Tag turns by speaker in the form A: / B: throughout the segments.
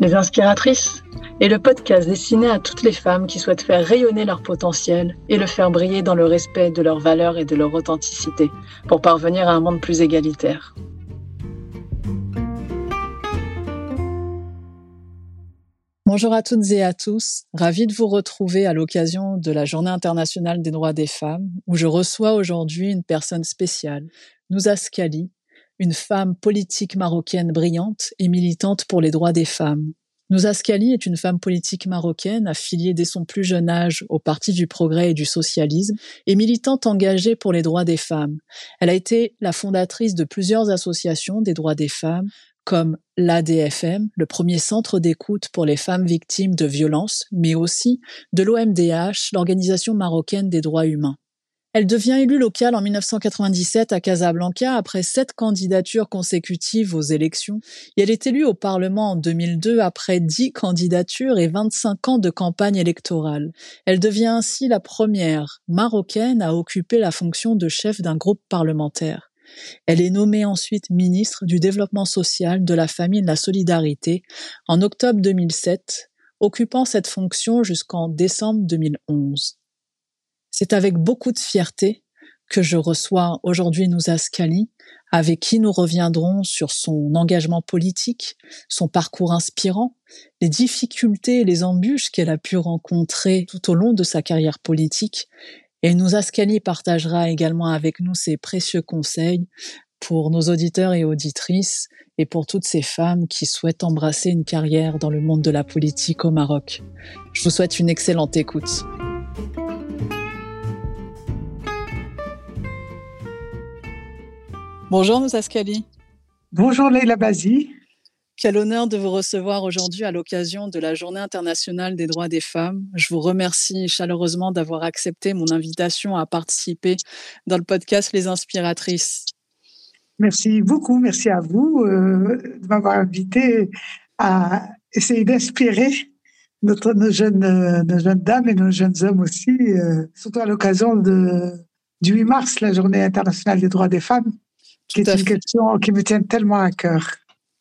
A: Les Inspiratrices est le podcast destiné à toutes les femmes qui souhaitent faire rayonner leur potentiel et le faire briller dans le respect de leurs valeurs et de leur authenticité pour parvenir à un monde plus égalitaire. Bonjour à toutes et à tous, ravi de vous retrouver à l'occasion de la Journée internationale des droits des femmes, où je reçois aujourd'hui une personne spéciale, Nouza Skali, une femme politique marocaine brillante et militante pour les droits des femmes. Nouza Skali est une femme politique marocaine affiliée dès son plus jeune âge au Parti du Progrès et du Socialisme et militante engagée pour les droits des femmes. Elle a été la fondatrice de plusieurs associations des droits des femmes comme l'ADFM, le premier centre d'écoute pour les femmes victimes de violences, mais aussi de l'OMDH, l'Organisation marocaine des droits humains. Elle devient élue locale en 1997 à Casablanca après sept candidatures consécutives aux élections et elle est élue au Parlement en 2002 après dix candidatures et 25 ans de campagne électorale. Elle devient ainsi la première marocaine à occuper la fonction de chef d'un groupe parlementaire. Elle est nommée ensuite ministre du Développement social, de la famille et de la solidarité en octobre 2007, occupant cette fonction jusqu'en décembre 2011. C'est avec beaucoup de fierté que je reçois aujourd'hui Nouza Scali, avec qui nous reviendrons sur son engagement politique, son parcours inspirant, les difficultés et les embûches qu'elle a pu rencontrer tout au long de sa carrière politique. Et Nouza Scali partagera également avec nous ses précieux conseils pour nos auditeurs et auditrices et pour toutes ces femmes qui souhaitent embrasser une carrière dans le monde de la politique au Maroc. Je vous souhaite une excellente écoute. Bonjour Moussa
B: Bonjour Leila Bazi.
A: Quel honneur de vous recevoir aujourd'hui à l'occasion de la Journée internationale des droits des femmes. Je vous remercie chaleureusement d'avoir accepté mon invitation à participer dans le podcast Les Inspiratrices.
B: Merci beaucoup, merci à vous euh, de m'avoir invité à essayer d'inspirer notre, nos, jeunes, nos jeunes dames et nos jeunes hommes aussi, euh, surtout à l'occasion du 8 mars, la Journée internationale des droits des femmes qui est une question qui me tient tellement à cœur.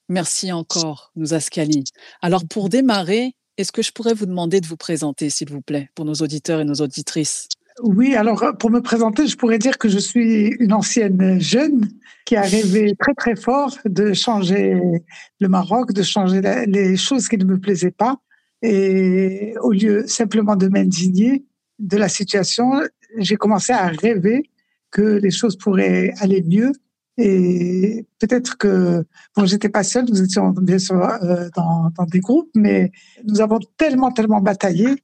A: Merci encore, Nouzaskali. Alors, pour démarrer, est-ce que je pourrais vous demander de vous présenter, s'il vous plaît, pour nos auditeurs et nos auditrices?
B: Oui, alors pour me présenter, je pourrais dire que je suis une ancienne jeune qui a rêvé très très fort de changer le Maroc, de changer les choses qui ne me plaisaient pas. Et au lieu simplement de m'indigner de la situation, j'ai commencé à rêver que les choses pourraient aller mieux et peut-être que, bon, j'étais pas seule, nous étions bien sûr euh, dans, des groupes, mais nous avons tellement, tellement bataillé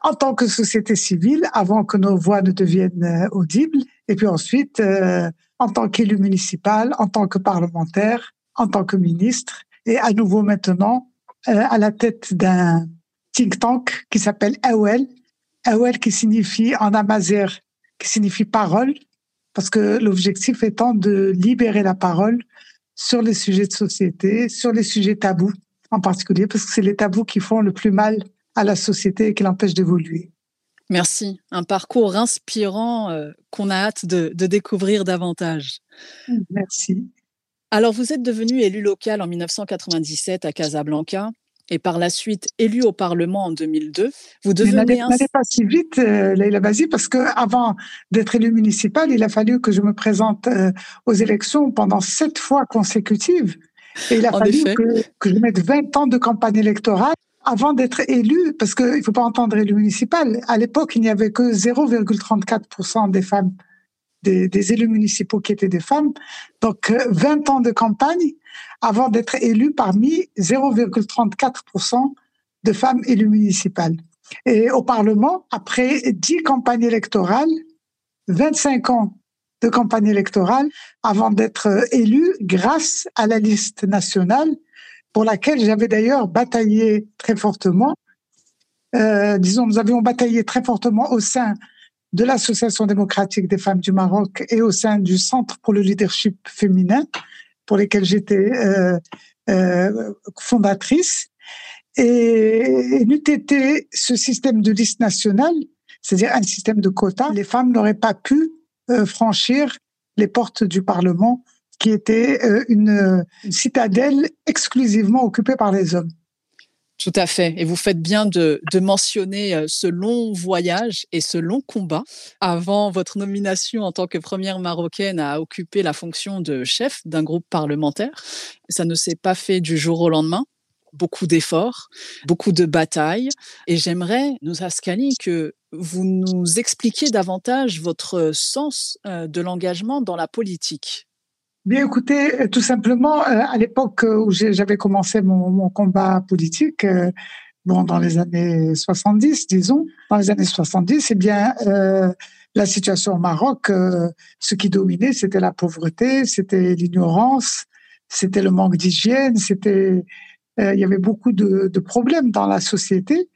B: en tant que société civile avant que nos voix ne deviennent euh, audibles. Et puis ensuite, euh, en tant qu'élu municipal, en tant que parlementaire, en tant que ministre, et à nouveau maintenant à la tête d'un think tank qui s'appelle AOL. AOL qui signifie en amazigh, qui signifie parole, parce que l'objectif étant de libérer la parole sur les sujets de société, sur les sujets tabous en particulier, parce que c'est les tabous qui font le plus mal à la société et qui l'empêchent d'évoluer.
A: Merci. Un parcours inspirant euh, qu'on a hâte de, de, découvrir davantage.
B: Merci.
A: Alors, vous êtes devenu élu local en 1997 à Casablanca et par la suite élu au Parlement en 2002.
B: Vous devenez n'allez pas si vite, euh, Leïla Bazi, parce que avant d'être élu municipal, il a fallu que je me présente euh, aux élections pendant sept fois consécutives. Et il a fallu que, que, je mette 20 ans de campagne électorale avant d'être élu, parce qu'il ne faut pas entendre élu municipal. À l'époque, il n'y avait que 0,34% des femmes, des, des, élus municipaux qui étaient des femmes. Donc, 20 euh, ans de campagne avant d'être élu parmi 0,34% de femmes élues municipales. Et au Parlement, après 10 campagnes électorales, 25 ans de campagne électorale avant d'être élu grâce à la liste nationale pour laquelle j'avais d'ailleurs bataillé très fortement. Euh, disons, nous avions bataillé très fortement au sein de l'Association démocratique des femmes du Maroc et au sein du Centre pour le leadership féminin pour lesquels j'étais euh, euh, fondatrice. Et, n'eût été ce système de liste nationale, c'est-à-dire un système de quotas, les femmes n'auraient pas pu euh, franchir les portes du Parlement, qui était une citadelle exclusivement occupée par les hommes.
A: Tout à fait. Et vous faites bien de, mentionner euh, ce long voyage et ce long combat avant votre nomination en tant que première marocaine à occuper la fonction de chef d'un groupe parlementaire. Ça ne s'est pas fait du jour au lendemain beaucoup d'efforts, beaucoup de batailles. Et j'aimerais, nous Ascali, que vous nous expliquiez davantage votre sens euh, de l'engagement dans la politique.
B: Bien, écoutez, euh, tout simplement, euh, à l'époque où j'avais commencé mon, combat politique, euh, bon, dans les années 70, disons, dans les années 70, eh bien, la situation au Maroc, ce qui dominait, c'était la pauvreté, c'était l'ignorance, c'était le manque d'hygiène, c'était, il y avait beaucoup de, de, problèmes dans la société.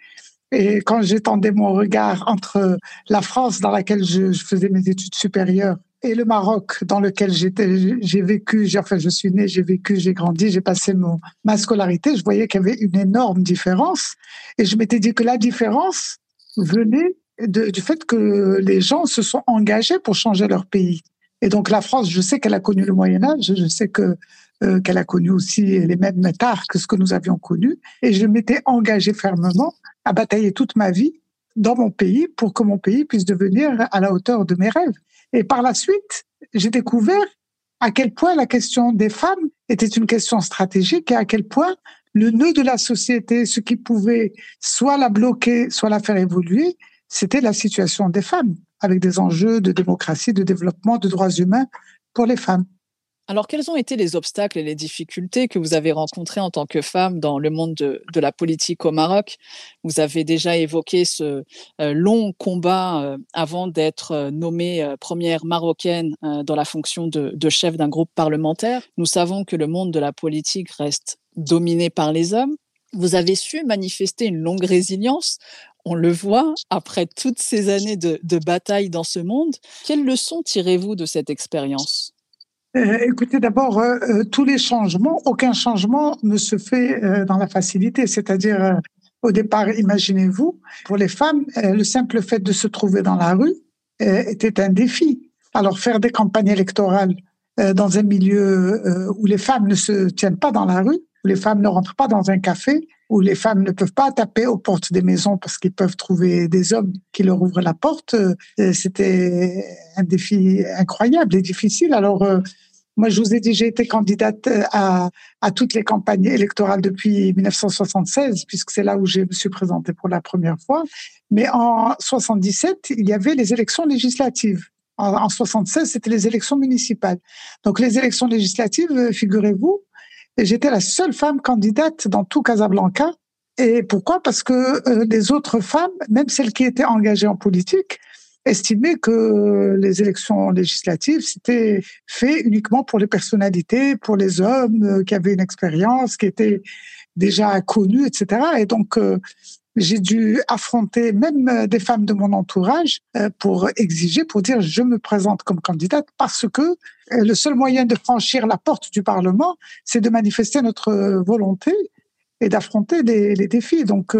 B: Et quand j'étendais mon regard entre la France, dans laquelle je, je faisais mes études supérieures, et le Maroc dans lequel j'étais, j'ai vécu, enfin je suis né, j'ai vécu, j'ai grandi, j'ai passé mon, ma scolarité, je voyais qu'il y avait une énorme différence et je m'étais dit que la différence venait du fait que les gens se sont engagés pour changer leur pays. Et donc la France, je sais qu'elle a connu le Moyen Âge, je sais que euh, qu'elle a connu aussi les mêmes métards que ce que nous avions connu, et je m'étais engagé fermement à batailler toute ma vie dans mon pays pour que mon pays puisse devenir à la hauteur de mes rêves. Et par la suite, j'ai découvert à quel point la question des femmes était une question stratégique et à quel point le nœud de la société, ce qui pouvait soit la bloquer, soit la faire évoluer, c'était la situation des femmes, avec des enjeux de démocratie, de développement, de droits humains pour les femmes.
A: Alors, quels ont été les obstacles et les difficultés que vous avez rencontrés en tant que femme dans le monde de, la politique au Maroc? Vous avez déjà évoqué ce euh, long combat euh, avant d'être euh, nommée première marocaine dans la fonction de, chef d'un groupe parlementaire. Nous savons que le monde de la politique reste dominé par les hommes. Vous avez su manifester une longue résilience on le voit après toutes ces années de, de bataille dans ce monde. Quelles leçons tirez-vous de cette expérience?
B: Euh, écoutez, d'abord, euh, euh, tous les changements, aucun changement ne se fait dans la facilité. C'est-à-dire, au départ, imaginez-vous, pour les femmes, le simple fait de se trouver dans la rue était un défi. Alors, faire des campagnes électorales dans un milieu où les femmes ne se tiennent pas dans la rue, où les femmes ne rentrent pas dans un café, où les femmes ne peuvent pas taper aux portes des maisons parce qu'ils peuvent trouver des hommes qui leur ouvrent la porte, c'était un défi incroyable et difficile. Alors, moi, je vous ai dit, j'ai été candidate euh, à, toutes les campagnes électorales depuis 1976, puisque c'est là où je me suis présentée pour la première fois. Mais en 77, il y avait les élections législatives. En, en 76, c'était les élections municipales. Donc, les élections législatives, euh, figurez-vous, j'étais la seule femme candidate dans tout Casablanca. Et pourquoi? Parce que euh, les autres femmes, même celles qui étaient engagées en politique, estimé que les élections législatives, c'était fait uniquement pour les personnalités, pour les hommes euh, qui avaient une expérience, qui étaient déjà connus, etc. Et donc, euh, j'ai dû affronter même euh, des femmes de mon entourage pour exiger, pour dire je me présente comme candidate parce que le seul moyen de franchir la porte du Parlement, c'est de manifester notre volonté et d'affronter les, défis. Donc,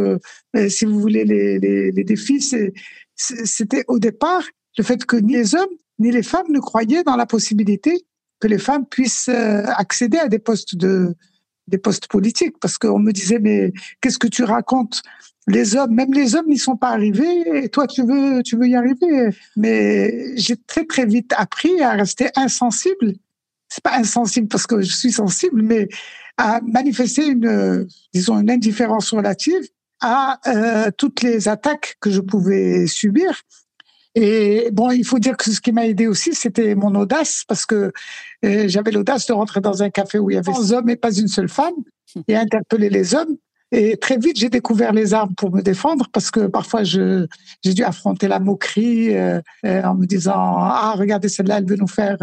B: si vous voulez, les défis, c'est c'était au départ le fait que ni les hommes ni les femmes ne croyaient dans la possibilité que les femmes puissent euh, accéder à des postes de des postes politiques. Parce qu'on me disait mais qu'est-ce que tu racontes? Les hommes même les hommes n'y sont pas arrivés et toi tu veux tu veux y arriver. Mais j'ai très très vite appris à rester insensible. C'est pas insensible parce que je suis sensible mais à manifester une disons une indifférence relative à euh, toutes les attaques que je pouvais subir. Et bon, il faut dire que ce qui m'a aidé aussi, c'était mon audace, parce que euh, j'avais l'audace de rentrer dans un café où il y avait 100 hommes et pas une seule femme, et interpeller les hommes. Et très vite, j'ai découvert les armes pour me défendre, parce que parfois, j'ai dû affronter la moquerie euh, en me disant ah regardez celle-là, elle veut nous faire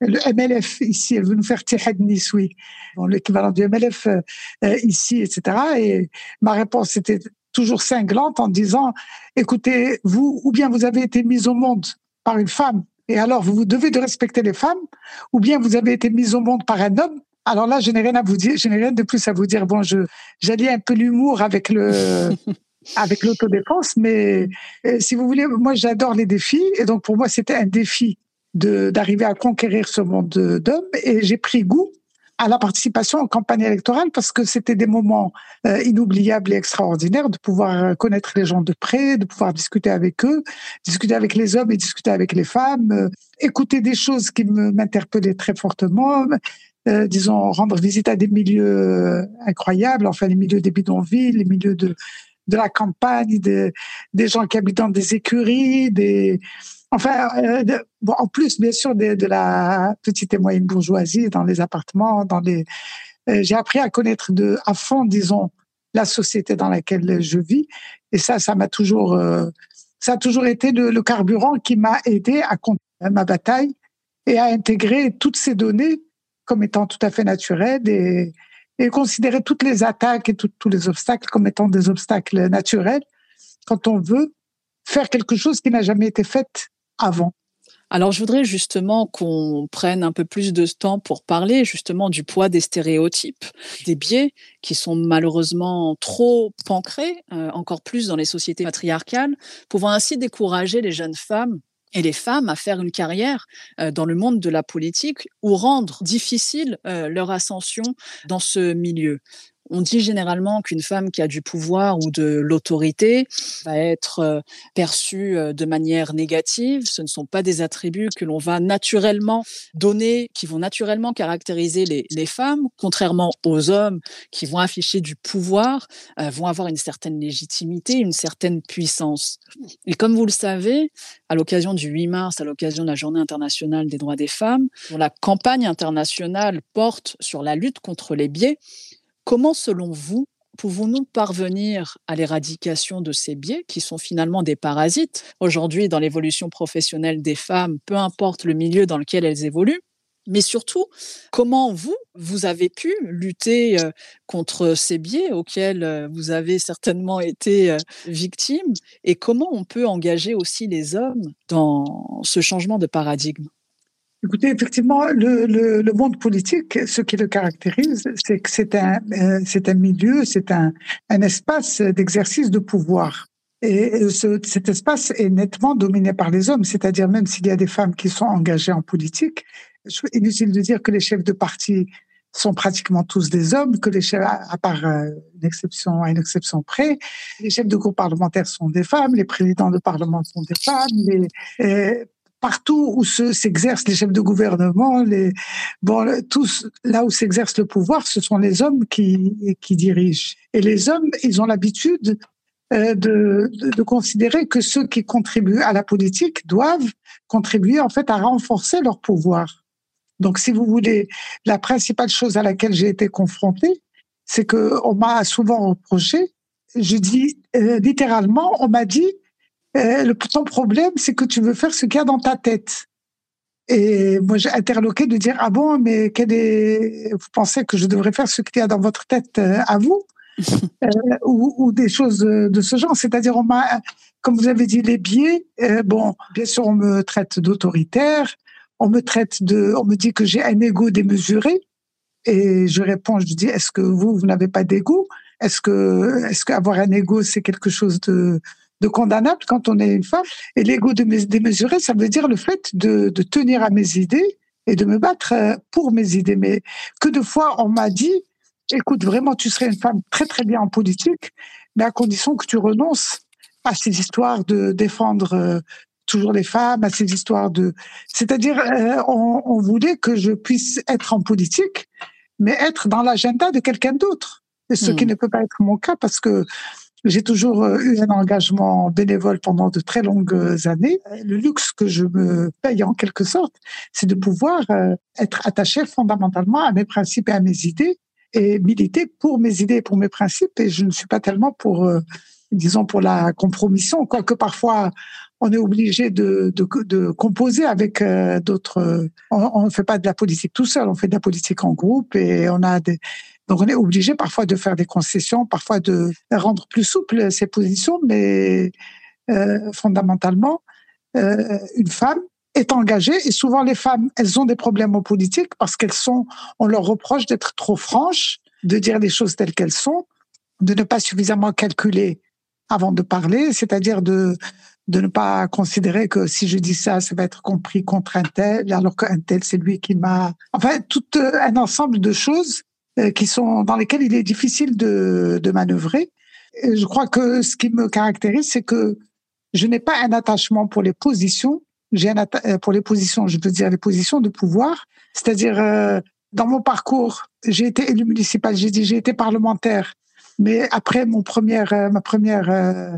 B: le MLF ici, elle veut nous faire Tihad oui. Bon, l'équivalent du MLF euh, euh, ici, etc. Et ma réponse était toujours cinglante en disant, écoutez, vous, ou bien vous avez été mise au monde par une femme, et alors vous, vous devez de respecter les femmes, ou bien vous avez été mise au monde par un homme. Alors là, je n'ai rien à vous dire, je n'ai rien de plus à vous dire. Bon, je, j'allie un peu l'humour avec le, avec l'autodéfense, mais euh, si vous voulez, moi j'adore les défis, et donc pour moi c'était un défi d'arriver à conquérir ce monde d'hommes. Et j'ai pris goût à la participation en campagne électorale parce que c'était des moments euh, inoubliables et extraordinaires de pouvoir connaître les gens de près, de pouvoir discuter avec eux, discuter avec les hommes et discuter avec les femmes, euh, écouter des choses qui m'interpellaient très fortement, euh, disons rendre visite à des milieux incroyables, enfin les milieux des bidonvilles, les milieux de de la campagne, des gens qui habitent dans des écuries, des Enfin, euh, bon, en plus, bien sûr, de, de, la petite et moyenne bourgeoisie dans les appartements, dans les. Euh, j'ai appris à connaître de à fond, disons, la société dans laquelle je vis, et ça, ça m'a toujours, euh, ça a toujours été le, le carburant qui m'a aidé à continuer ma bataille et à intégrer toutes ces données comme étant tout à fait naturelles et, et considérer toutes les attaques et tous les obstacles comme étant des obstacles naturels quand on veut faire quelque chose qui n'a jamais été fait avant.
A: Alors, je voudrais justement qu'on prenne un peu plus de temps pour parler justement du poids des stéréotypes, des biais qui sont malheureusement trop ancrés, euh, encore plus dans les sociétés patriarcales, pouvant ainsi décourager les jeunes femmes et les femmes à faire une carrière euh, dans le monde de la politique ou rendre difficile euh, leur ascension dans ce milieu. On dit généralement qu'une femme qui a du pouvoir ou de l'autorité va être euh, perçue euh, de manière négative. Ce ne sont pas des attributs que l'on va naturellement donner, qui vont naturellement caractériser les, femmes, contrairement aux hommes qui vont afficher du pouvoir, euh, vont avoir une certaine légitimité, une certaine puissance. Et comme vous le savez, à l'occasion du 8 mars, à l'occasion de la Journée internationale des droits des femmes, la campagne internationale porte sur la lutte contre les biais Comment, selon vous, pouvons-nous parvenir à l'éradication de ces biais qui sont finalement des parasites? Aujourd'hui dans l'évolution professionnelle des femmes, peu importe le milieu dans lequel elles évoluent mais surtout, comment vous, vous avez pu lutter euh, contre ces biais auxquels euh, vous avez certainement été euh, victime et comment on peut engager aussi les hommes dans ce changement de paradigme?
B: Écoutez, effectivement, le, monde politique, ce qui le caractérise, c'est que c'est un, euh, milieu, c'est un, espace d'exercice de pouvoir. Et ce, cet espace est nettement dominé par les hommes, c'est-à-dire même s'il y a des femmes qui sont engagées en politique, inutile de dire que les chefs de parti sont pratiquement tous des hommes, que les chefs, à part euh, une exception, à une exception près, les chefs de groupe parlementaires sont des femmes, les présidents de parlement sont des femmes, euh, partout où s'exercent les chefs de gouvernement, les, bon, tous, là où s'exerce le pouvoir, ce sont les hommes qui, qui dirigent. Et les hommes, ils ont l'habitude euh, de, de, considérer que ceux qui contribuent à la politique doivent contribuer en fait à renforcer leur pouvoir. Donc, si vous voulez, la principale chose à laquelle j'ai été confrontée, c'est que on m'a souvent reproché. Je dis euh, littéralement, on m'a dit euh, le, ton problème, c'est que tu veux faire ce qu'il y a dans ta tête. Et moi, j'ai interloqué de dire ah bon, mais quel est vous pensez que je devrais faire ce qu'il y a dans votre tête euh, à vous? Euh, ou, ou, des choses de ce genre. C'est-à-dire, on m'a, comme vous avez dit, les biais. Euh, bon, bien sûr, on me traite d'autoritaire. On me traite de, on me dit que j'ai un ego démesuré. Et je réponds, je dis, est-ce que vous, vous n'avez pas d'ego? Est-ce que, est-ce qu'avoir un ego, c'est quelque chose de de condamnable quand on est une femme. Et l'ego démesuré, ça veut dire le fait de, de, tenir à mes idées et de me battre euh, pour mes idées. Mais que de fois on m'a dit, écoute, vraiment, tu serais une femme très très bien en politique, mais à condition que tu renonces à ces histoires de défendre euh, toujours les femmes, à ces histoires de... C'est-à-dire, euh, on, on voulait que je puisse être en politique, mais être dans l'agenda de quelqu'un d'autre. Et ce qui hmm. ne peut pas être mon cas parce que j'ai toujours euh, eu un engagement bénévole pendant de très longues années. Le luxe que je me paye en quelque sorte, c'est de pouvoir euh, être attaché fondamentalement à mes principes et à mes idées et militer pour mes idées et pour mes principes. Et je ne suis pas tellement pour, euh, disons, pour la compromission, quoique parfois on est obligé de, de, de composer avec d'autres. On ne fait pas de la politique tout seul, on fait de la politique en groupe et on a des, donc on est obligé parfois de faire des concessions, parfois de rendre plus souples ces positions, mais euh, fondamentalement, euh, une femme est engagée et souvent les femmes, elles ont des problèmes en politique parce qu'elles sont, on leur reproche d'être trop franches, de dire les choses telles qu'elles sont, de ne pas suffisamment calculer avant de parler, c'est-à-dire de de ne pas considérer que si je dis ça, ça va être compris contre un tel, alors qu'un tel, c'est lui qui m'a... Enfin, tout euh, un ensemble de choses qui sont dans lesquelles il est difficile de, de manœuvrer. Je crois que ce qui me caractérise, c'est que je n'ai pas un attachement pour les positions. J'ai un euh, pour les positions, je veux dire les positions de pouvoir. C'est-à-dire, dans mon parcours, j'ai été élu municipal, j'ai dit, j'ai été parlementaire. Mais après mon première, ma première euh,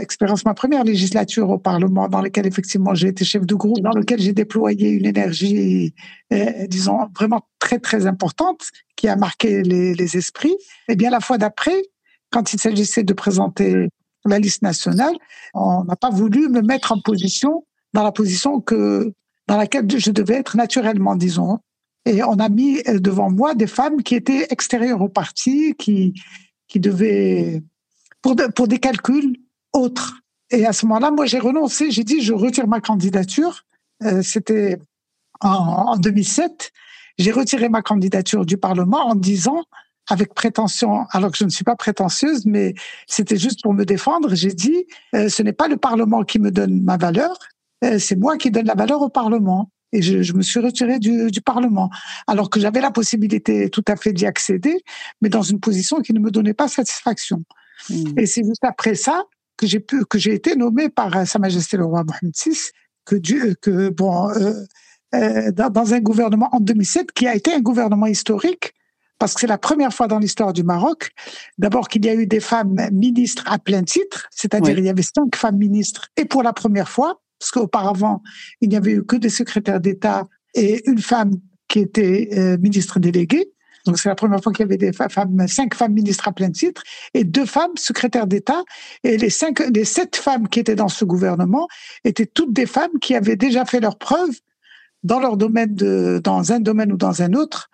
B: expérience, ma première législature au Parlement, dans laquelle effectivement j'ai été chef de groupe, dans lequel j'ai déployé une énergie, euh, disons, vraiment très, très importante, qui a marqué les, les esprits. Et bien, la fois d'après, quand il s'agissait de présenter la liste nationale, on n'a pas voulu me mettre en position, dans la position que, dans laquelle je devais être naturellement, disons. Et on a mis euh, devant moi des femmes qui étaient extérieures au parti, qui, qui devaient, pour, pour des calculs, autre. Et à ce moment-là, moi, j'ai renoncé. J'ai dit, je retire ma candidature. Euh, C'était en, en 2007. J'ai retiré ma candidature du Parlement en disant, avec prétention, alors que je ne suis pas prétentieuse, mais c'était juste pour me défendre, j'ai dit, euh, ce n'est pas le Parlement qui me donne ma valeur, euh, c'est moi qui donne la valeur au Parlement. Et je, je me suis retirée du, du, Parlement, alors que j'avais la possibilité tout à fait d'y accéder, mais dans une position qui ne me donnait pas satisfaction. Mmh. Et c'est juste après ça que j'ai pu, que j'ai été nommé par euh, Sa Majesté le roi Mohamed VI, que Dieu, que bon, euh, euh, dans, dans, un gouvernement en 2007 qui a été un gouvernement historique parce que c'est la première fois dans l'histoire du Maroc, d'abord qu'il y a eu des femmes ministres à plein titre, c'est-à-dire oui. il y avait cinq femmes ministres, et pour la première fois, parce qu'auparavant il n'y avait eu que des secrétaires d'État et une femme qui était euh, ministre déléguée. Donc c'est la première fois qu'il y avait des femmes, cinq femmes ministres à plein titre et deux femmes secrétaires d'État. Et les cinq, les sept femmes qui étaient dans ce gouvernement étaient toutes des femmes qui avaient déjà fait leurs preuves dans leur domaine de, dans un domaine ou dans un autre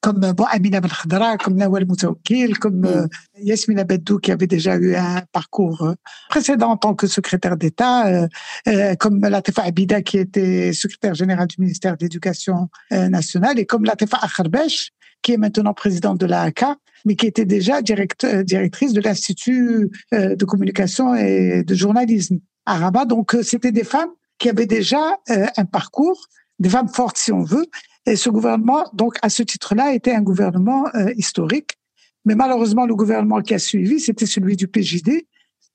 B: comme bon, Amina Belkhadra, comme Nawal Moutaoukil, comme euh, Yasmina Beddou, qui avait déjà eu un parcours euh, précédent en tant que secrétaire d'État, euh, euh, comme Latifa Abida, qui était secrétaire général du ministère de l'Éducation nationale, et comme Latifa Akharbesh, qui est maintenant présidente de l'AAK, mais qui était déjà euh, directrice de l'Institut euh, de communication et de journalisme à Rabat. Donc, euh, c'était des femmes qui avaient déjà un parcours, des femmes fortes si on veut. Et ce gouvernement, donc, à ce titre-là, était un gouvernement historique. Mais malheureusement, le gouvernement qui a suivi, c'était celui du PJD,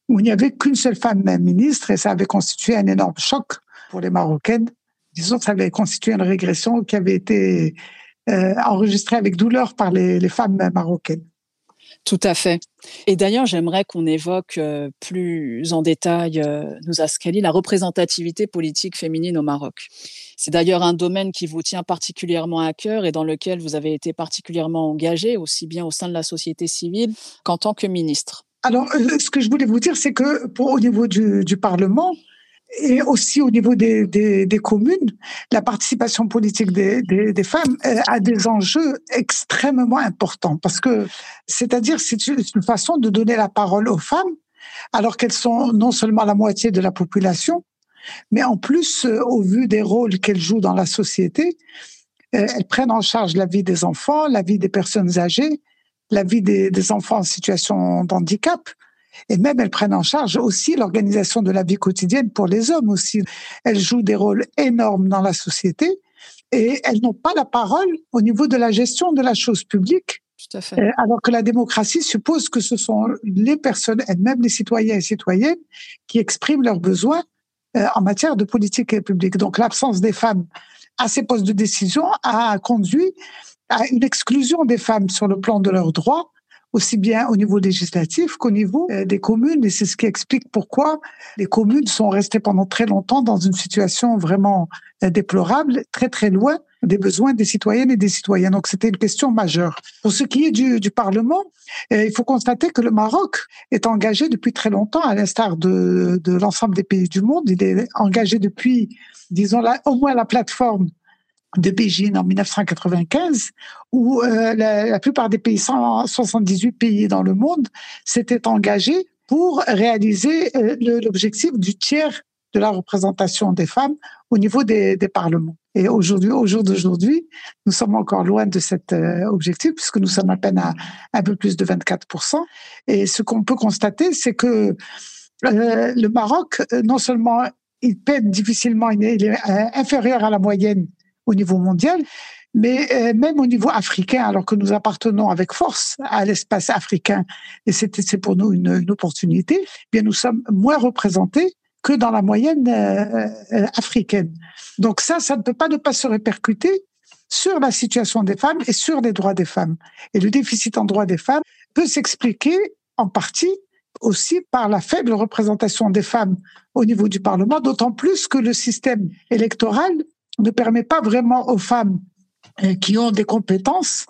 B: où il n'y avait qu'une seule femme ministre et ça avait constitué un énorme choc pour les Marocaines. Disons ça avait constitué une régression qui avait été euh, enregistré avec douleur par les, les, femmes marocaines.
A: Tout à fait. Et d'ailleurs, j'aimerais qu'on évoque euh, plus en détail, euh, nous Askali, la représentativité politique féminine au Maroc. C'est d'ailleurs un domaine qui vous tient particulièrement à cœur et dans lequel vous avez été particulièrement engagé, aussi bien au sein de la société civile qu'en tant que ministre.
B: Alors, ce que je voulais vous dire, c'est que pour, au niveau du, du Parlement, et aussi au niveau des, des, des, communes, la participation politique des, des, femmes euh, a des enjeux extrêmement importants parce que, c'est-à-dire, c'est une façon de donner la parole aux femmes alors qu'elles sont non seulement la moitié de la population, mais en plus, euh, au vu des rôles qu'elles jouent dans la société, euh, elles prennent en charge la vie des enfants, la vie des personnes âgées, la vie des, des enfants en situation d'handicap. Et même, elles prennent en charge aussi l'organisation de la vie quotidienne pour les hommes aussi. Elles jouent des rôles énormes dans la société et elles n'ont pas la parole au niveau de la gestion de la chose publique.
A: Tout à fait.
B: Euh, alors que la démocratie suppose que ce sont les personnes elles-mêmes, les citoyens et citoyennes, qui expriment leurs besoins euh, en matière de politique publique. Donc l'absence des femmes à ces postes de décision a conduit à une exclusion des femmes sur le plan de leurs droits aussi bien au niveau législatif qu'au niveau euh, des communes. Et c'est ce qui explique pourquoi les communes sont restées pendant très longtemps dans une situation vraiment euh, déplorable, très très loin des besoins des citoyennes et des citoyens. Donc c'était une question majeure. Pour ce qui est du, du Parlement, euh, il faut constater que le Maroc est engagé depuis très longtemps, à l'instar de, de l'ensemble des pays du monde. Il est engagé depuis, disons, là, au moins la plateforme de Beijing en 1995, où euh, la, la, plupart des pays, 178 pays dans le monde, s'étaient engagés pour réaliser euh, l'objectif du tiers de la représentation des femmes au niveau des, des parlements. Et aujourd'hui, au jour d'aujourd'hui, nous sommes encore loin de cet euh, objectif puisque nous sommes à peine à un peu plus de 24%. Et ce qu'on peut constater, c'est que euh, le Maroc, euh, non seulement il peine difficilement, il est, inférieur à la moyenne au niveau mondial, mais même au niveau africain, alors que nous appartenons avec force à l'espace africain, et c'est pour nous une, opportunité, eh bien nous sommes moins représentés que dans la moyenne africaine. Donc ça, ça ne peut pas ne pas se répercuter sur la situation des femmes et sur les droits des femmes. Et le déficit en droits des femmes peut s'expliquer en partie aussi par la faible représentation des femmes au niveau du Parlement, d'autant plus que le système électoral ne permet pas vraiment aux femmes euh, qui ont des compétences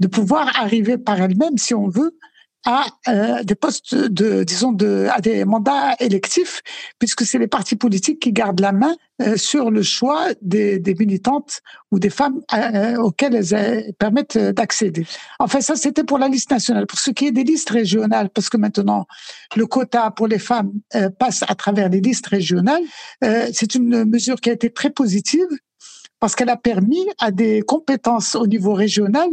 B: de pouvoir arriver par elles-mêmes, si on veut, à euh, des postes de, disons, de, à des mandats électifs, puisque c'est les partis politiques qui gardent la main euh, sur le choix des, des, militantes ou des femmes euh, auxquelles elles permettent d'accéder. Enfin, ça, c'était pour la liste nationale. Pour ce qui est des listes régionales, parce que maintenant, le quota pour les femmes passe à travers les listes régionales, c'est une mesure qui a été très positive parce qu'elle a permis à des compétences au niveau régional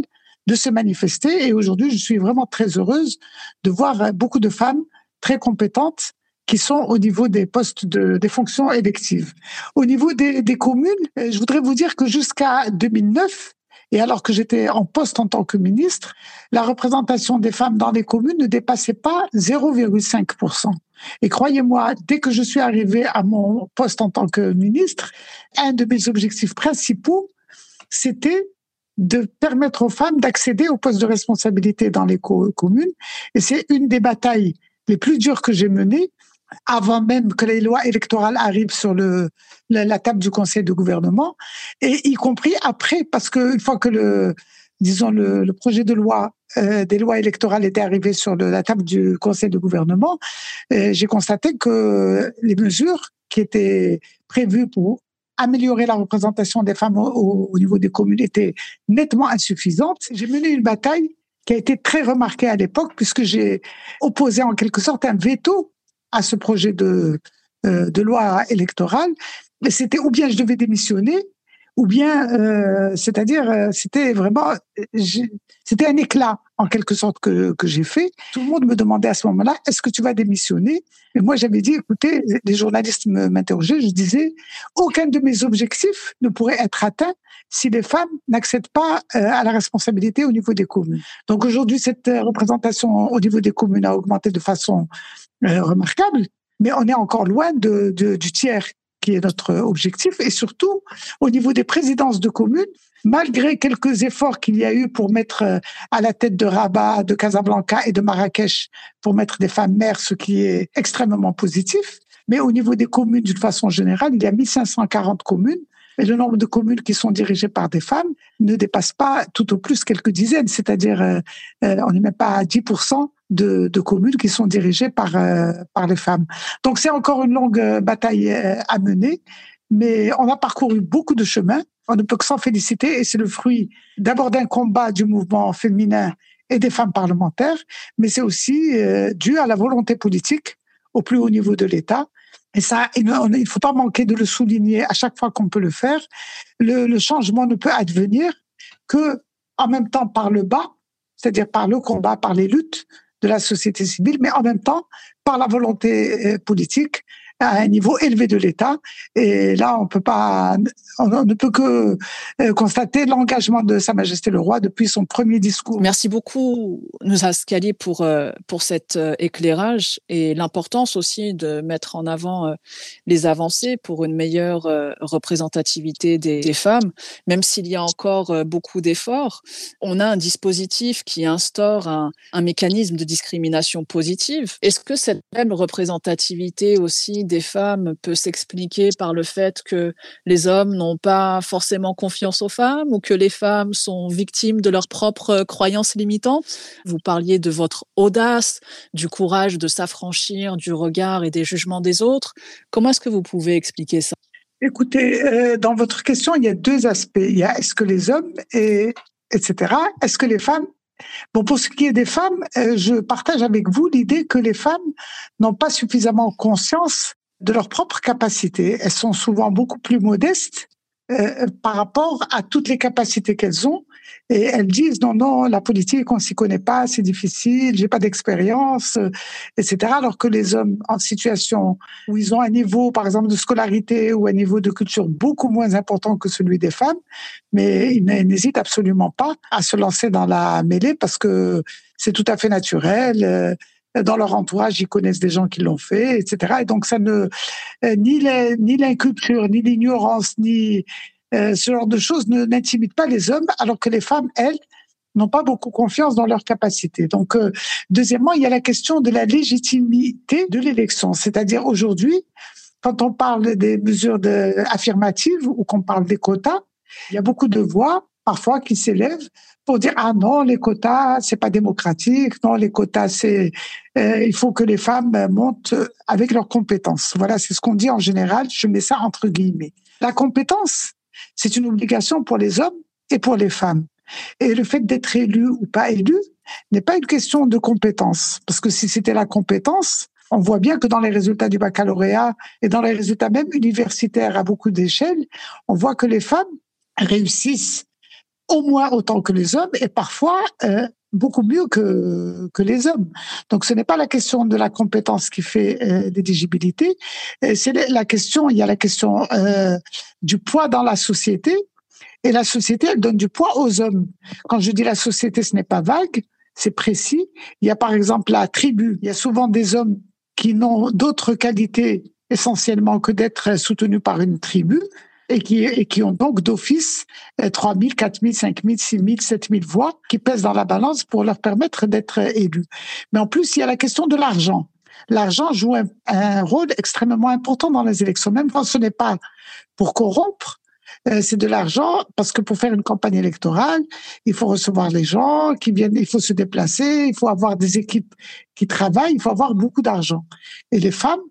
B: de se manifester. Et aujourd'hui, je suis vraiment très heureuse de voir beaucoup de femmes très compétentes qui sont au niveau des postes de, des fonctions électives. Au niveau des, des communes, je voudrais vous dire que jusqu'à 2009, et alors que j'étais en poste en tant que ministre, la représentation des femmes dans les communes ne dépassait pas 0,5%. Et croyez-moi, dès que je suis arrivée à mon poste en tant que ministre, un de mes objectifs principaux, c'était de permettre aux femmes d'accéder aux postes de responsabilité dans les communes. Et c'est une des batailles les plus dures que j'ai menées avant même que les lois électorales arrivent sur le, la, table du Conseil de gouvernement, et y compris après, parce qu'une fois que le, disons, le, projet de loi euh, des lois électorales était arrivé sur la table du Conseil de gouvernement, euh, j'ai constaté que les mesures qui étaient prévues pour améliorer la représentation des femmes au, niveau des communes était nettement insuffisante. J'ai mené une bataille qui a été très remarquée à l'époque puisque j'ai opposé en quelque sorte un veto à ce projet de, euh, de loi électorale. C'était ou bien je devais démissionner, ou bien, euh, c'est-à-dire, euh, c'était vraiment, c'était un éclat en quelque sorte que, que j'ai fait. Tout le monde me demandait à ce moment-là, est-ce que tu vas démissionner? Et moi, j'avais dit, écoutez, les journalistes m'interrogeaient, je disais, aucun de mes objectifs ne pourrait être atteint si les femmes n'accèdent pas euh, à la responsabilité au niveau des communes. Donc aujourd'hui, cette représentation au niveau des communes a augmenté de façon remarquable, mais on est encore loin de, du tiers qui est notre objectif, et surtout au niveau des présidences de communes, malgré quelques efforts qu'il y a eu pour mettre euh, à la tête de Rabat, de Casablanca et de Marrakech, pour mettre des femmes mères, ce qui est extrêmement positif. Mais au niveau des communes, d'une façon générale, il y a 1540 communes et le nombre de communes qui sont dirigées par des femmes ne dépasse pas tout au plus quelques dizaines, c'est-à-dire euh, euh, on n'est même pas à 10% de, de, communes qui sont dirigées par, euh, par les femmes. Donc c'est encore une longue euh, bataille euh, à mener, mais on a parcouru beaucoup de chemin. On ne peut que s'en féliciter et c'est le fruit d'abord d'un combat du mouvement féminin et des femmes parlementaires, mais c'est aussi dû à la volonté politique au plus haut niveau de l'État. Et ça, il ne faut pas manquer de le souligner à chaque fois qu'on peut le faire. Le, le changement ne peut advenir que en même temps par le bas, c'est-à-dire par le combat, par les luttes, de la société civile, mais en même temps par la volonté euh, politique à un niveau élevé de l'État. Et là, on peut pas, on ne peut que euh, constater l'engagement de Sa Majesté le Roi depuis son premier discours.
A: Merci beaucoup, Nousa Scali, pour, euh, pour cet euh, éclairage et l'importance aussi de mettre en avant les avancées pour une meilleure représentativité des, des femmes, même s'il y a encore beaucoup d'efforts. On a un dispositif qui instaure un, un mécanisme de discrimination positive. Est-ce que cette même représentativité aussi des femmes peut s'expliquer par le fait que les hommes n'ont pas forcément confiance aux femmes ou que les femmes sont victimes de leurs propres croyances limitantes? Vous parliez de votre audace, du courage de s'affranchir du regard et des jugements des autres. Comment est-ce que vous pouvez expliquer ça?
B: Écoutez, euh, dans votre question, il y a deux aspects. Il y a est-ce que les hommes et etc. Est-ce que les femmes? Bon, pour ce qui est des femmes, euh, je partage avec vous l'idée que les femmes n'ont pas suffisamment conscience de leurs propres capacités. Elles sont souvent beaucoup plus modestes euh, par rapport à toutes les capacités qu'elles ont. Et elles disent non, non, la politique, on s'y connaît pas, c'est difficile, j'ai pas d'expérience, euh, etc. Alors que les hommes en situation où ils ont un niveau, par exemple, de scolarité ou un niveau de culture beaucoup moins important que celui des femmes, mais ils n'hésitent absolument pas à se lancer dans la mêlée parce que c'est tout à fait naturel. Euh, dans leur entourage, ils connaissent des gens qui l'ont fait, etc. Et donc, ça ne, euh, ni ni l'inculture, ni l'ignorance, ni euh, ce genre de choses ne n'intimident pas les hommes, alors que les femmes, elles, n'ont pas beaucoup confiance dans leurs capacités. Donc, euh, deuxièmement, il y a la question de la légitimité de l'élection. C'est-à-dire aujourd'hui, quand on parle des mesures affirmatives ou qu'on parle des quotas, il y a beaucoup de voix parfois qui s'élèvent pour dire ah non les quotas c'est pas démocratique. Non les quotas c'est euh, il faut que les femmes montent avec leurs compétences. Voilà c'est ce qu'on dit en général. Je mets ça entre guillemets. La compétence c'est une obligation pour les hommes et pour les femmes. Et le fait d'être élu ou pas élu n'est pas une question de compétence. Parce que si c'était la compétence on voit bien que dans les résultats du baccalauréat et dans les résultats même universitaires à beaucoup d'échelles, on voit que les femmes réussissent au moins autant que les hommes et parfois euh, beaucoup mieux que, que les hommes. Donc ce n'est pas la question de la compétence qui fait euh, l'éligibilité, euh, c'est la question, il y a la question euh, du poids dans la société et la société, elle donne du poids aux hommes. Quand je dis la société, ce n'est pas vague, c'est précis. Il y a par exemple la tribu, il y a souvent des hommes qui n'ont d'autres qualités essentiellement que d'être soutenus par une tribu et qui, et qui ont donc d'office 3 000, 4 000, 5 000, 6 000, 7 000 voix qui pèsent dans la balance pour leur permettre d'être élus. Mais en plus, il y a la question de l'argent. L'argent joue un, un, rôle extrêmement important dans les élections, même quand ce n'est pas pour corrompre, euh, c'est de l'argent parce que pour faire une campagne électorale, il faut recevoir les gens qui viennent, il faut se déplacer, il faut avoir des équipes qui travaillent, il faut avoir beaucoup d'argent. Et les femmes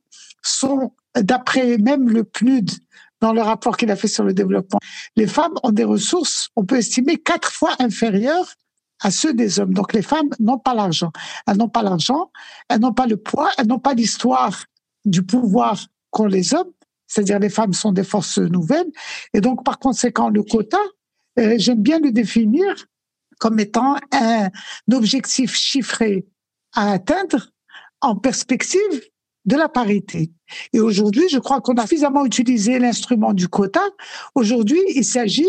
B: sont, d'après même le PNUD, dans le rapport qu'il a fait sur le développement. Les femmes ont des ressources, on peut estimer, quatre fois inférieures à ceux des hommes. Donc les femmes n'ont pas l'argent. Elles n'ont pas l'argent, elles n'ont pas le poids, elles n'ont pas l'histoire du pouvoir qu'ont les hommes. C'est-à-dire les femmes sont des forces nouvelles. Et donc par conséquent, le quota, euh, j'aime bien le définir comme étant un objectif chiffré à atteindre en perspective de la parité. Et aujourd'hui, je crois qu'on a suffisamment utilisé l'instrument du quota. Aujourd'hui, il s'agit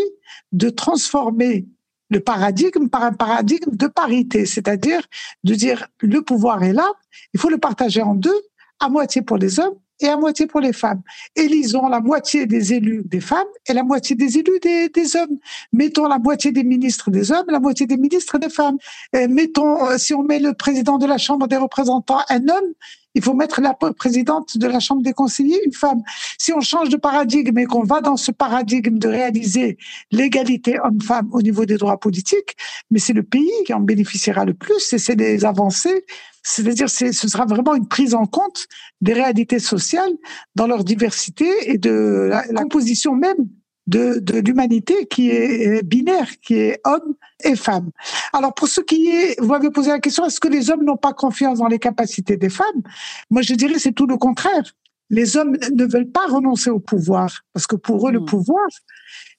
B: de transformer le paradigme par un paradigme de parité, c'est-à-dire de dire le pouvoir est là, il faut le partager en deux, à moitié pour les hommes et à moitié pour les femmes. Élisons la moitié des élus des femmes et la moitié des élus des, hommes. Mettons la moitié des ministres des hommes, la moitié des ministres des femmes. Et mettons, euh, si on met le président de la Chambre des représentants un homme, il faut mettre la présidente de la Chambre des conseillers une femme. Si on change de paradigme et qu'on va dans ce paradigme de réaliser l'égalité homme-femme au niveau des droits politiques, mais c'est le pays qui en bénéficiera le plus et c'est des avancées c'est-à-dire, ce sera vraiment une prise en compte des réalités sociales dans leur diversité et de la, composition même de, de l'humanité qui est binaire, qui est homme et femme. Alors pour ce qui est, vous m'avez posé la question, est-ce que les hommes n'ont pas confiance dans les capacités des femmes? Moi je dirais c'est tout le contraire. Les hommes ne veulent pas renoncer au pouvoir parce que pour eux le hmm. pouvoir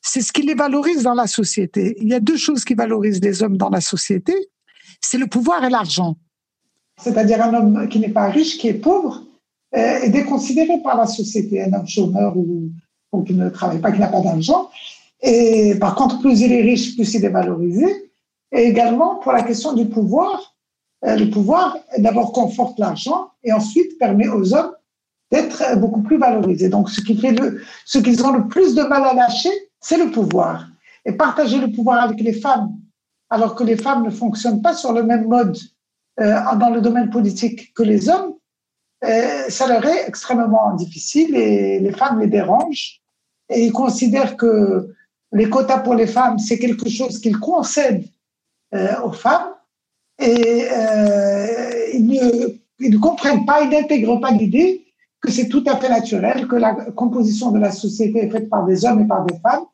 B: c'est ce qui les valorise dans la société. Il y a deux choses qui valorisent les hommes dans la société, c'est le pouvoir et l'argent c'est-à-dire un homme qui n'est pas riche, qui est pauvre, euh, est déconsidéré par la société, un homme chômeur ou, qui ne travaille pas, qui n'a pas d'argent. Et par contre, plus il est riche, plus il est valorisé. Et également, pour la question du pouvoir, euh, le pouvoir d'abord conforte l'argent et ensuite permet aux hommes d'être beaucoup plus valorisés. Donc, ce qu'ils ont le plus de mal à lâcher, c'est le pouvoir. Et partager le pouvoir avec les femmes, alors que les femmes ne fonctionnent pas sur le même mode euh, dans le domaine politique que les hommes, euh, ça leur est extrêmement difficile et les femmes les dérangent. Et ils considèrent que les quotas pour les femmes, c'est quelque chose qu'ils concèdent euh, aux femmes. Et ils ne, ils, ne, comprennent pas, ils n'intègrent pas l'idée que c'est tout à fait naturel, que la composition de la société est faite par des hommes et par des femmes.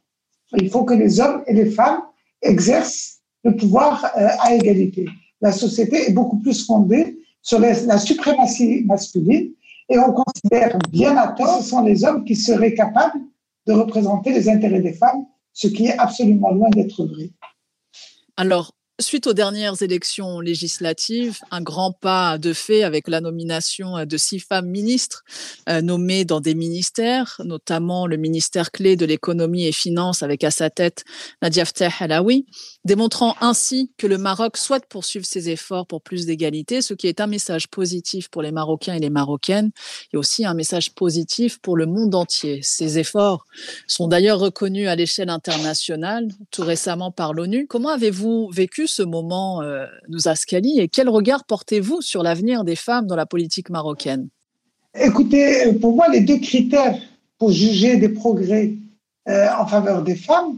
B: Il faut que les hommes et les femmes exercent le pouvoir à égalité la société est beaucoup plus fondée sur la suprématie masculine et on considère bien à tort ce sont les hommes qui seraient capables de représenter les intérêts des femmes, ce qui est absolument loin d'être vrai.
A: Alors, Suite aux dernières élections législatives, un grand pas de fait avec la nomination de six femmes ministres euh, nommées dans des ministères, notamment le ministère clé de l'économie et finances avec à sa tête Nadia Fteh Alaoui, démontrant ainsi que le Maroc souhaite poursuivre ses efforts pour plus d'égalité, ce qui est un message positif pour les Marocains et les Marocaines et aussi un message positif pour le monde entier. Ces efforts sont d'ailleurs reconnus à l'échelle internationale, tout récemment par l'ONU. Comment avez-vous vécu ce moment, euh, nous Askali, et quel regard portez-vous sur l'avenir des femmes dans la politique marocaine?
B: Écoutez, pour moi, les deux critères pour juger des progrès euh, en faveur des femmes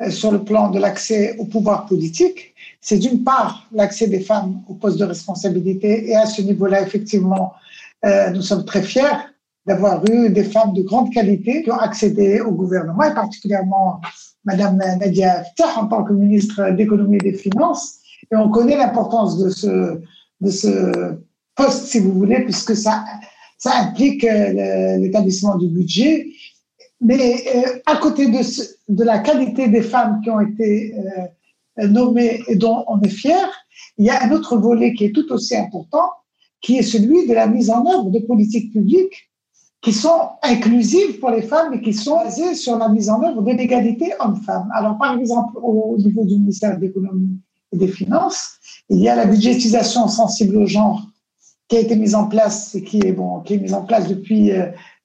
B: euh, sur le plan de l'accès au pouvoir politique, c'est d'une part l'accès des femmes aux postes de responsabilité, et à ce niveau-là, effectivement, nous sommes très fiers d'avoir eu des femmes de grande qualité qui ont accédé au gouvernement, et particulièrement Madame Nadia Ftah en tant que ministre d'économie et des finances. Et on connaît l'importance de ce, de ce poste, si vous voulez, puisque ça, ça implique euh, l'établissement du budget. Mais euh, à côté de, de la qualité des femmes qui ont été euh, nommées et dont on est fier, il y a un autre volet qui est tout aussi important, qui est celui de la mise en œuvre de politiques publiques qui sont inclusives pour les femmes et qui sont basées sur la mise en œuvre de l'égalité homme-femme. Alors, par exemple, au niveau du ministère de l'économie et des finances, il y a la budgétisation sensible au genre qui a été mise en place et qui est, bon, qui est mise en place depuis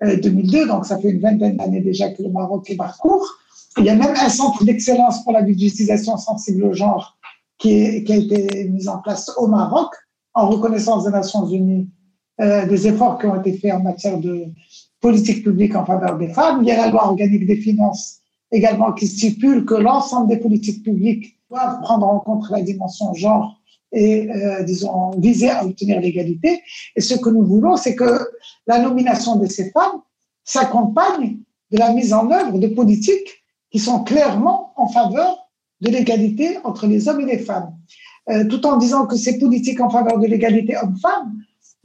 B: 2002, euh, donc ça fait une vingtaine d'années déjà que le Maroc est parcourt. Il y a même un centre d'excellence pour la budgétisation sensible au genre qui, qui a été mis en place au Maroc en reconnaissance des Nations Unies euh, des efforts qui ont été faits en matière de politique publique en faveur des femmes. Il y a la loi organique des finances également qui stipule que l'ensemble des politiques publiques doivent prendre en compte la dimension genre et, euh, disons, viser à obtenir l'égalité. Et ce que nous voulons, c'est que la nomination de ces femmes s'accompagne de la mise en œuvre de politiques qui sont clairement en faveur de l'égalité entre les hommes et les femmes. Euh, tout en disant que ces politiques en faveur de l'égalité homme-femme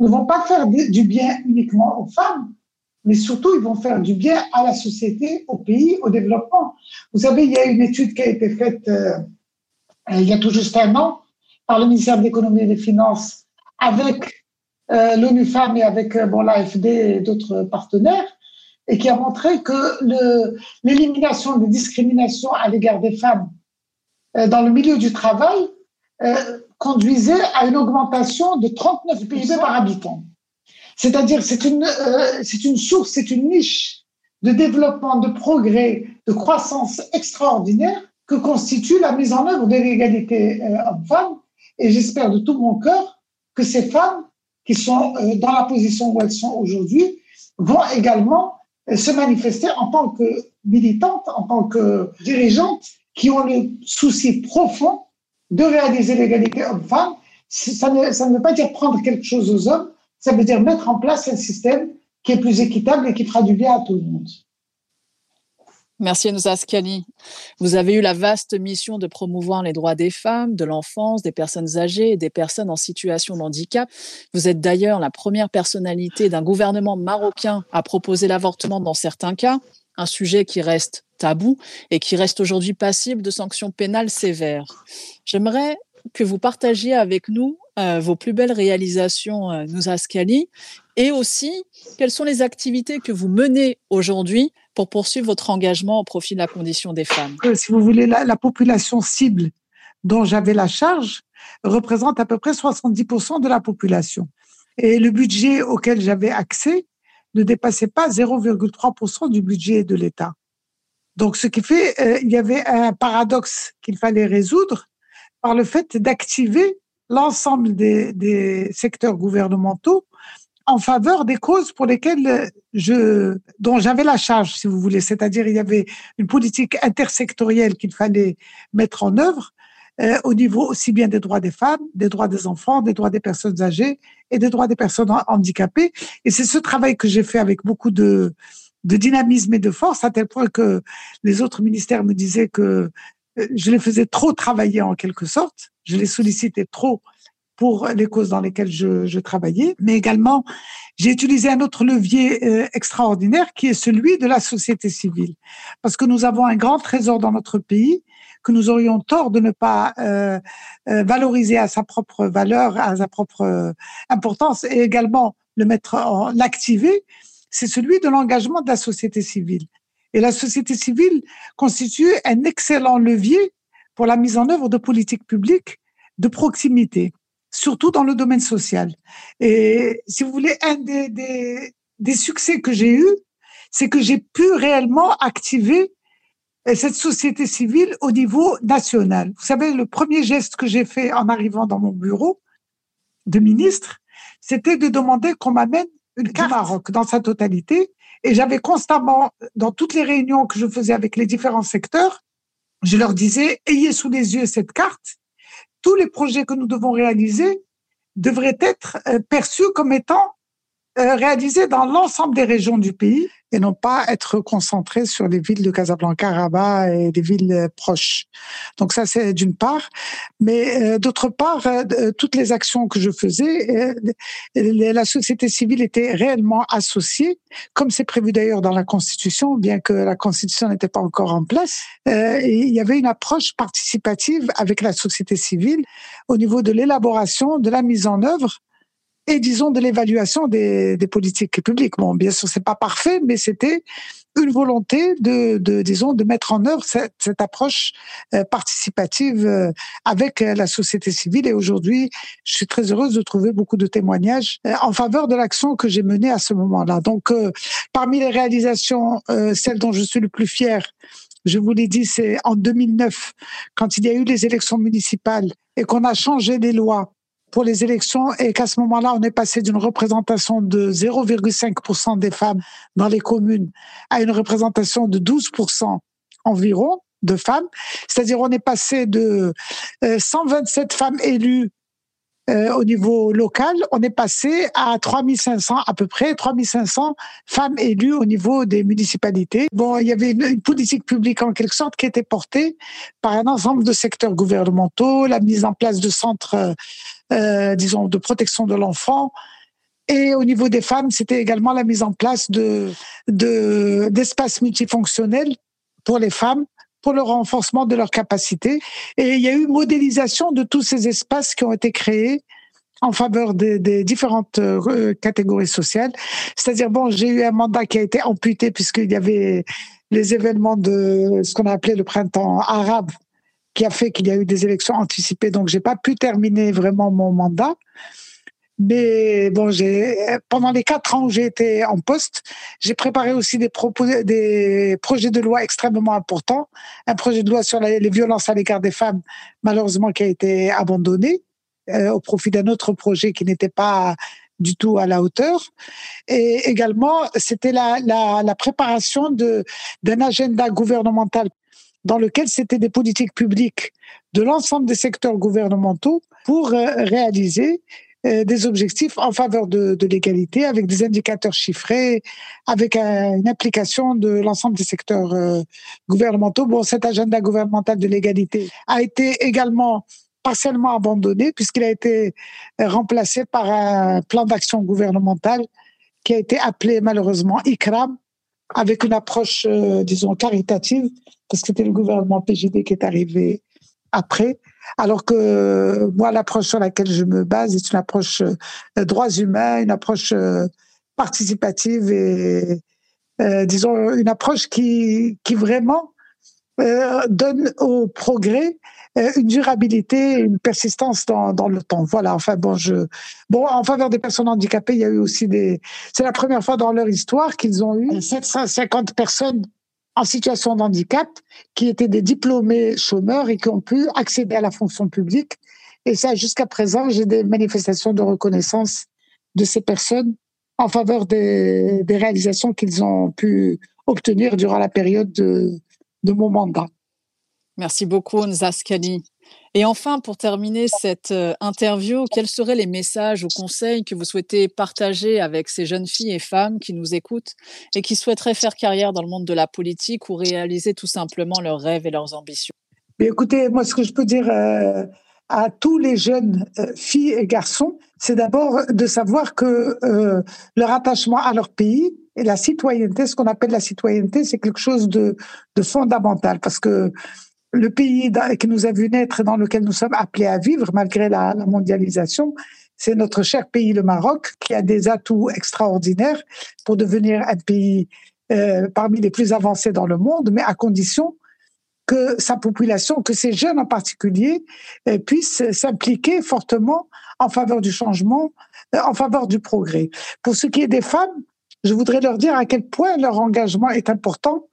B: ne vont pas faire du bien uniquement aux femmes, mais surtout ils vont faire du bien à la société, au pays, au développement. Vous savez, il y a une étude qui a été faite euh, il y a tout juste un an par le ministère de l'économie et des finances avec euh, l'ONU Femmes et avec euh, bon, l'AFD et d'autres partenaires, et qui a montré que l'élimination des discriminations à l'égard des femmes dans le milieu du travail conduisait à une augmentation de 39 PIB par habitant. C'est-à-dire, c'est une, euh, c'est une source, c'est une niche de développement, de progrès, de croissance extraordinaire que constitue la mise en œuvre de l'égalité euh, homme-femme. Et j'espère de tout mon cœur que ces femmes qui sont euh, dans la position où elles sont aujourd'hui vont également se manifester en tant que militantes, en tant que dirigeantes, qui ont le souci profond de réaliser l'égalité homme-femme, ça ne, ça ne veut pas dire prendre quelque chose aux hommes, ça veut dire mettre en place un système qui est plus équitable et qui fera du bien à tout le monde.
A: Merci Nousa Skali. Vous avez eu la vaste mission de promouvoir les droits des femmes, de l'enfance, des personnes âgées et des personnes en situation de handicap. Vous êtes d'ailleurs la première personnalité d'un gouvernement marocain à proposer l'avortement dans certains cas, un sujet qui reste tabou et qui reste aujourd'hui passible de sanctions pénales sévères. J'aimerais que vous partagiez avec nous euh, vos plus belles réalisations, euh, Nousa Scali, et aussi quelles sont les activités que vous menez aujourd'hui pour poursuivre votre engagement au profit de la condition des femmes?
B: Euh, si vous voulez, la population cible dont j'avais la charge représente à peu près 70% de la population. Et le budget auquel j'avais accès ne dépassait pas 0,3% du budget de l'État. Donc, ce qui fait, euh, il y avait un paradoxe qu'il fallait résoudre par le fait d'activer l'ensemble des, des, secteurs gouvernementaux en faveur des causes pour lesquelles je, dont j'avais la charge, si vous voulez. C'est-à-dire, il y avait une politique intersectorielle qu'il fallait mettre en œuvre euh, au niveau aussi bien des droits des femmes, des droits des enfants, des droits des personnes âgées et des droits des personnes handicapées. Et c'est ce travail que j'ai fait avec beaucoup de, de dynamisme et de force, à tel point que les autres ministères me disaient que euh, je les faisais trop travailler en quelque sorte, je les sollicitais trop pour les causes dans lesquelles je, je travaillais, mais également j'ai utilisé un autre levier euh, extraordinaire qui est celui de la société civile, parce que nous avons un grand trésor dans notre pays que nous aurions tort de ne pas euh, euh valoriser à sa propre valeur, à sa propre euh, importance, et également le mettre, en, l'activer, c'est celui de l'engagement de la société civile. Et la société civile constitue un excellent levier pour la mise en œuvre de politiques publiques de proximité surtout dans le domaine social. Et si vous voulez, un des, des, des succès que j'ai eu, c'est que j'ai pu réellement activer cette société civile au niveau national. Vous savez, le premier geste que j'ai fait en arrivant dans mon bureau de ministre, c'était de demander qu'on m'amène une carte du Maroc dans sa totalité. Et j'avais constamment, dans toutes les réunions que je faisais avec les différents secteurs, je leur disais, ayez sous les yeux cette carte tous les projets que nous devons réaliser devraient être euh, perçus comme étant réalisés dans l'ensemble des régions du pays et non pas être concentrés sur les villes de Casablanca, Rabat et des villes euh, proches. Donc ça, c'est d'une part. Mais euh, d'autre part, toutes les actions que je faisais, la société civile était réellement associée, comme c'est prévu d'ailleurs dans la Constitution, bien que la Constitution n'était pas encore en place. il y avait une approche participative avec la société civile au niveau de l'élaboration, de la mise en œuvre et disons de l'évaluation des, des, politiques publiques. Bon, bien sûr, c'est pas parfait, mais c'était une volonté de, de, disons, de mettre en œuvre cette, cette approche euh, participative euh, avec euh, la société civile. Et aujourd'hui, je suis très heureuse de trouver beaucoup de témoignages en faveur de l'action que j'ai menée à ce moment-là. Donc, parmi les réalisations, celle dont je suis le plus fier, je vous l'ai dit, c'est en 2009, quand il y a eu les élections municipales et qu'on a changé les lois pour les élections et qu'à ce moment-là, on est passé d'une représentation de 0,5% des femmes dans les communes à une représentation de 12% environ de femmes. C'est-à-dire, on est passé de 127 euh, femmes élues euh, au niveau local, on est passé à 3500 à peu près, 3500 femmes élues au niveau des municipalités. Bon, il y avait une, une, politique publique en quelque sorte qui était portée par un ensemble de secteurs gouvernementaux, la mise en place de centres euh, disons, de protection de l'enfant. Et au niveau des femmes, c'était également la mise en place de d'espaces multifonctionnels pour les femmes pour le renforcement de leurs capacités. Et il y a eu modélisation de tous ces espaces qui ont été créés en faveur des, des différentes euh, catégories sociales. C'est-à-dire, bon, j'ai eu un mandat qui a été amputé puisqu'il y avait les événements de ce qu'on a appelé le printemps arabe qui a fait qu'il y a eu des élections anticipées. Donc, j'ai pas pu terminer vraiment mon mandat. Mais bon, pendant les quatre ans où j'ai été en poste, j'ai préparé aussi des, projets de loi extrêmement importants. Un projet de loi sur les violences à l'égard des femmes, malheureusement, qui a été abandonné euh, au profit d'un autre projet qui n'était pas du tout à la hauteur. Et également, c'était la, préparation d'un agenda gouvernemental dans lequel c'était des politiques publiques de l'ensemble des secteurs gouvernementaux pour euh, réaliser euh, des objectifs en faveur de, de l'égalité avec des indicateurs chiffrés, avec une application de l'ensemble des secteurs euh, gouvernementaux. Bon, cet agenda gouvernemental de l'égalité a été également partiellement abandonné puisqu'il a été remplacé par un plan d'action gouvernemental qui a été appelé malheureusement ICRAM, avec une approche, disons, caritative, parce que c'était le gouvernement PJD qui est arrivé après. Alors que moi, l'approche sur laquelle je me base est une approche euh, droits humains, une approche euh, participative et, euh, disons, une approche qui, qui vraiment euh, donne au progrès euh, une durabilité, une persistance dans, dans le temps. Voilà. Enfin bon, je bon en faveur des personnes handicapées, il y a eu aussi des. C'est la première fois dans leur histoire qu'ils ont eu 750 personnes en situation de handicap qui étaient des diplômés chômeurs et qui ont pu accéder à la fonction publique. Et ça, jusqu'à présent, j'ai des manifestations de reconnaissance de ces personnes en faveur des, réalisations qu'ils ont pu obtenir durant la période de, de mon mandat.
A: Merci beaucoup, Nzaskali. Et enfin, pour terminer cette euh, interview, quels seraient les messages ou conseils que vous souhaitez partager avec ces jeunes filles et femmes qui nous écoutent et qui souhaiteraient faire carrière dans le monde de la politique ou réaliser tout simplement leurs rêves et leurs ambitions?
B: Écoutez, moi, ce que je peux dire euh, à tous les jeunes euh, filles et garçons, c'est d'abord de savoir que leur attachement à leur pays et la citoyenneté, ce qu'on appelle la citoyenneté, c'est quelque chose de, de fondamental parce que le pays qui nous a vu naître et dans lequel nous sommes appelés à vivre malgré la, mondialisation, c'est notre cher pays, le Maroc, qui a des atouts extraordinaires pour devenir un pays euh, parmi les plus avancés dans le monde, mais à condition que sa population, que ces jeunes en particulier, euh, puissent s'impliquer fortement en faveur du changement, euh, en faveur du progrès. Pour ce qui est des femmes, je voudrais leur dire à quel point leur engagement est important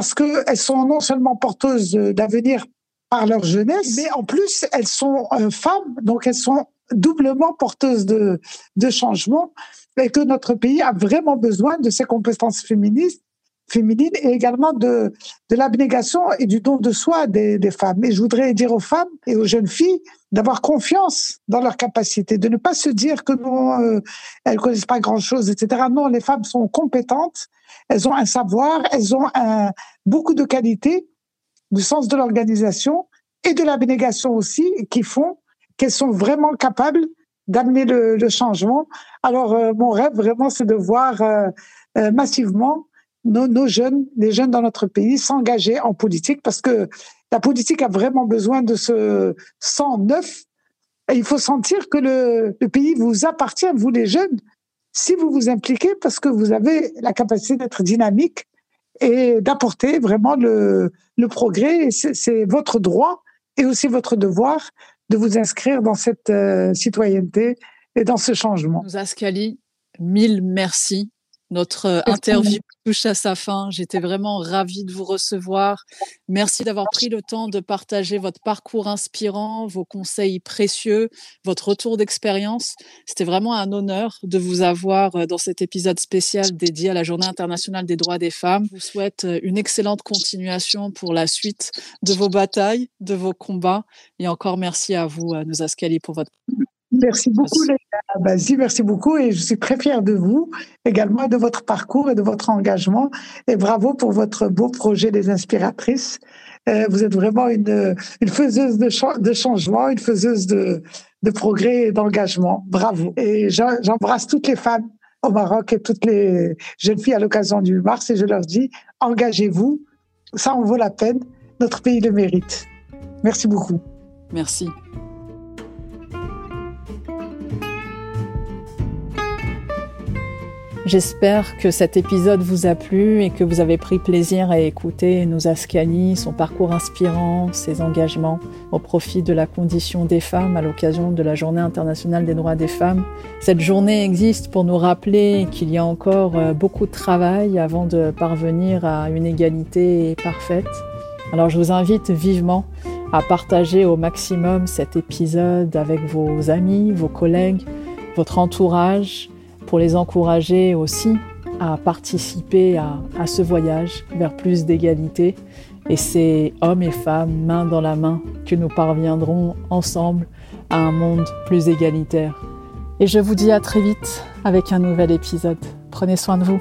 B: parce qu'elles sont non seulement porteuses d'avenir par leur jeunesse, mais en plus elles sont femmes, donc elles sont doublement porteuses de, de changement et que notre pays a vraiment besoin de ces compétences féministes féminines et également de, de l'abnégation et du don de soi des, des femmes. Et je voudrais dire aux femmes et aux jeunes filles d'avoir confiance dans leurs capacités, de ne pas se dire que non, euh, elles connaissent pas grand-chose, etc. Non, les femmes sont compétentes, elles ont un savoir, elles ont un, beaucoup de qualités, du sens de l'organisation et de l'abnégation aussi, qui font qu'elles sont vraiment capables d'amener le, le, changement. Alors, euh, mon rêve, vraiment, c'est de voir euh, euh, massivement nos, jeunes, les jeunes dans notre pays, s'engager en politique parce que la politique a vraiment besoin de ce sang neuf. Et il faut sentir que le, pays vous appartient, vous les jeunes, si vous vous impliquez parce que vous avez la capacité d'être dynamique et d'apporter vraiment le, progrès. C'est votre droit et aussi votre devoir de vous inscrire dans cette euh, citoyenneté et dans ce changement.
A: Nous, mille merci notre euh, interview touche à sa fin. J'étais vraiment ravie de vous recevoir. Merci d'avoir pris le temps de partager votre parcours inspirant, vos conseils précieux, votre retour d'expérience. C'était vraiment un honneur de vous avoir euh, dans cet épisode spécial dédié à la Journée internationale des droits des femmes. Je vous souhaite euh, une excellente continuation pour la suite de vos batailles, de vos combats. Et encore merci à vous, Nouzaskali, pour votre
B: Merci beaucoup, Léa merci beaucoup. Et je suis très fière de vous, également de votre parcours et de votre engagement. Et bravo pour votre beau projet des inspiratrices. Euh, vous êtes vraiment une, une faiseuse de, de changement, une faiseuse de, de progrès et d'engagement. Bravo. Et j'embrasse toutes les femmes au Maroc et toutes les jeunes filles à l'occasion du mars et je leur dis, engagez-vous. Ça en vaut la peine. Notre pays le mérite. Merci beaucoup.
A: Merci. J'espère que cet épisode vous a plu et que vous avez pris plaisir à écouter Nouzaskani, son parcours inspirant, ses engagements au profit de la condition des femmes à l'occasion de la Journée internationale des droits des femmes. Cette journée existe pour nous rappeler qu'il y a encore euh, beaucoup de travail avant de parvenir à une égalité parfaite. Alors je vous invite vivement à partager au maximum cet épisode avec vos amis, vos collègues, votre entourage, pour les encourager aussi à participer à, ce voyage vers plus d'égalité. Et c'est hommes et femmes, main dans la main, que nous parviendrons ensemble à un monde plus égalitaire. Et je vous dis à très vite avec un nouvel épisode. Prenez soin de vous.